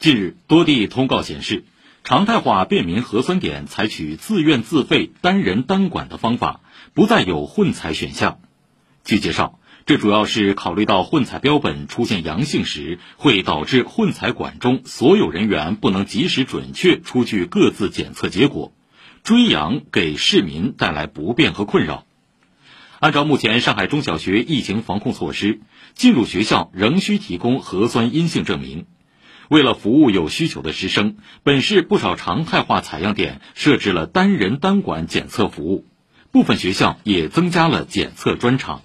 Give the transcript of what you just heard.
近日，多地通告显示，常态化便民核酸点采取自愿自费、单人单管的方法，不再有混采选项。据介绍，这主要是考虑到混采标本出现阳性时，会导致混采管中所有人员不能及时准确出具各自检测结果，追阳给市民带来不便和困扰。按照目前上海中小学疫情防控措施，进入学校仍需提供核酸阴性证明。为了服务有需求的师生，本市不少常态化采样点设置了单人单管检测服务，部分学校也增加了检测专场。